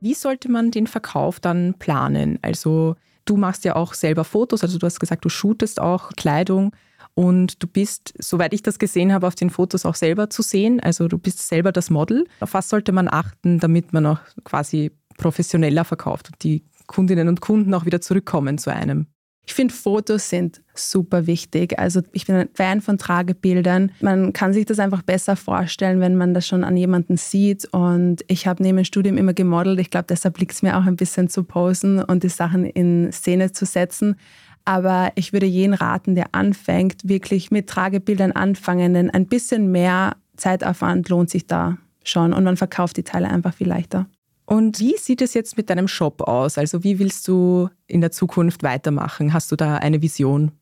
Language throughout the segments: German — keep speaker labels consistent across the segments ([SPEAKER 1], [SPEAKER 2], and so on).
[SPEAKER 1] Wie sollte man den Verkauf dann planen? Also du machst ja auch selber Fotos, also du hast gesagt, du shootest auch Kleidung und du bist, soweit ich das gesehen habe, auf den Fotos auch selber zu sehen. Also du bist selber das Model. Auf was sollte man achten, damit man auch quasi professioneller verkauft und die Kundinnen und Kunden auch wieder zurückkommen zu einem?
[SPEAKER 2] Ich finde, Fotos sind super wichtig. Also ich bin ein Fan von Tragebildern. Man kann sich das einfach besser vorstellen, wenn man das schon an jemanden sieht. Und ich habe neben dem Studium immer gemodelt. Ich glaube, deshalb liegt es mir auch ein bisschen zu posen und die Sachen in Szene zu setzen. Aber ich würde jeden raten, der anfängt, wirklich mit Tragebildern anfangen, denn ein bisschen mehr Zeitaufwand lohnt sich da schon und man verkauft die Teile einfach viel leichter.
[SPEAKER 1] Und wie sieht es jetzt mit deinem Shop aus? Also wie willst du in der Zukunft weitermachen? Hast du da eine Vision?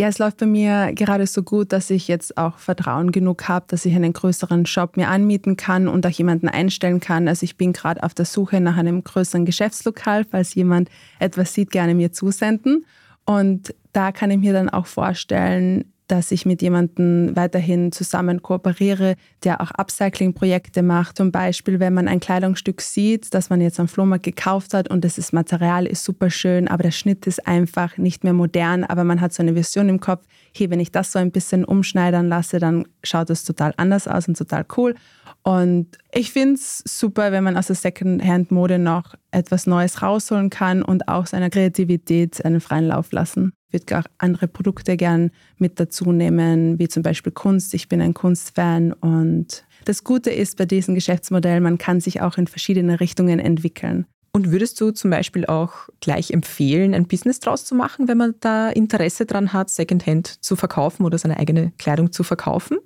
[SPEAKER 2] Ja, es läuft bei mir gerade so gut, dass ich jetzt auch Vertrauen genug habe, dass ich einen größeren Shop mir anmieten kann und auch jemanden einstellen kann. Also ich bin gerade auf der Suche nach einem größeren Geschäftslokal, falls jemand etwas sieht, gerne mir zusenden. Und da kann ich mir dann auch vorstellen, dass ich mit jemandem weiterhin zusammen kooperiere, der auch Upcycling-Projekte macht. Zum Beispiel, wenn man ein Kleidungsstück sieht, das man jetzt am Flohmarkt gekauft hat und das Material ist super schön, aber der Schnitt ist einfach nicht mehr modern, aber man hat so eine Vision im Kopf, hey, wenn ich das so ein bisschen umschneidern lasse, dann schaut es total anders aus und total cool. Und ich finde es super, wenn man aus der Secondhand-Mode noch etwas Neues rausholen kann und auch seiner Kreativität einen freien Lauf lassen. Ich würde auch andere Produkte gern mit dazu nehmen, wie zum Beispiel Kunst. Ich bin ein Kunstfan und das Gute ist bei diesem Geschäftsmodell, man kann sich auch in verschiedene Richtungen entwickeln.
[SPEAKER 1] Und würdest du zum Beispiel auch gleich empfehlen, ein Business draus zu machen, wenn man da Interesse dran hat, Secondhand zu verkaufen oder seine eigene Kleidung zu verkaufen?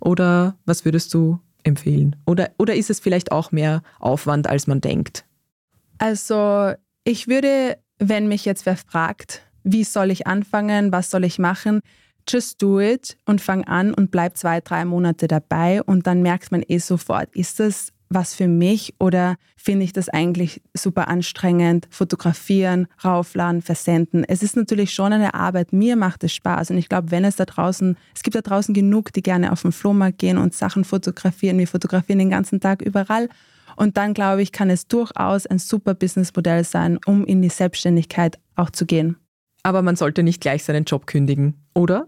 [SPEAKER 1] Oder was würdest du empfehlen? Oder, oder ist es vielleicht auch mehr Aufwand, als man denkt?
[SPEAKER 2] Also ich würde, wenn mich jetzt wer fragt, wie soll ich anfangen, was soll ich machen, just do it und fang an und bleib zwei, drei Monate dabei und dann merkt man eh sofort, ist das was für mich oder finde ich das eigentlich super anstrengend? Fotografieren, raufladen, versenden. Es ist natürlich schon eine Arbeit. Mir macht es Spaß und ich glaube, wenn es da draußen, es gibt da draußen genug, die gerne auf den Flohmarkt gehen und Sachen fotografieren. Wir fotografieren den ganzen Tag überall. Und dann glaube ich, kann es durchaus ein super Businessmodell sein, um in die Selbstständigkeit auch zu gehen.
[SPEAKER 1] Aber man sollte nicht gleich seinen Job kündigen, oder?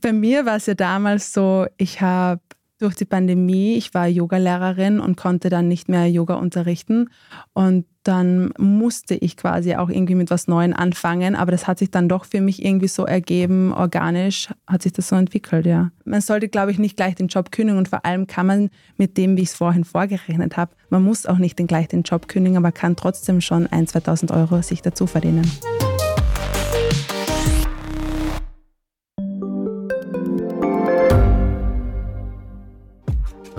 [SPEAKER 2] Bei mir war es ja damals so, ich habe durch die Pandemie, ich war Yogalehrerin und konnte dann nicht mehr Yoga unterrichten. Und dann musste ich quasi auch irgendwie mit was Neuem anfangen. Aber das hat sich dann doch für mich irgendwie so ergeben, organisch hat sich das so entwickelt, ja. Man sollte, glaube ich, nicht gleich den Job kündigen und vor allem kann man mit dem, wie ich es vorhin vorgerechnet habe, man muss auch nicht den gleich den Job kündigen, aber kann trotzdem schon 1.000, 2.000 Euro sich dazu verdienen.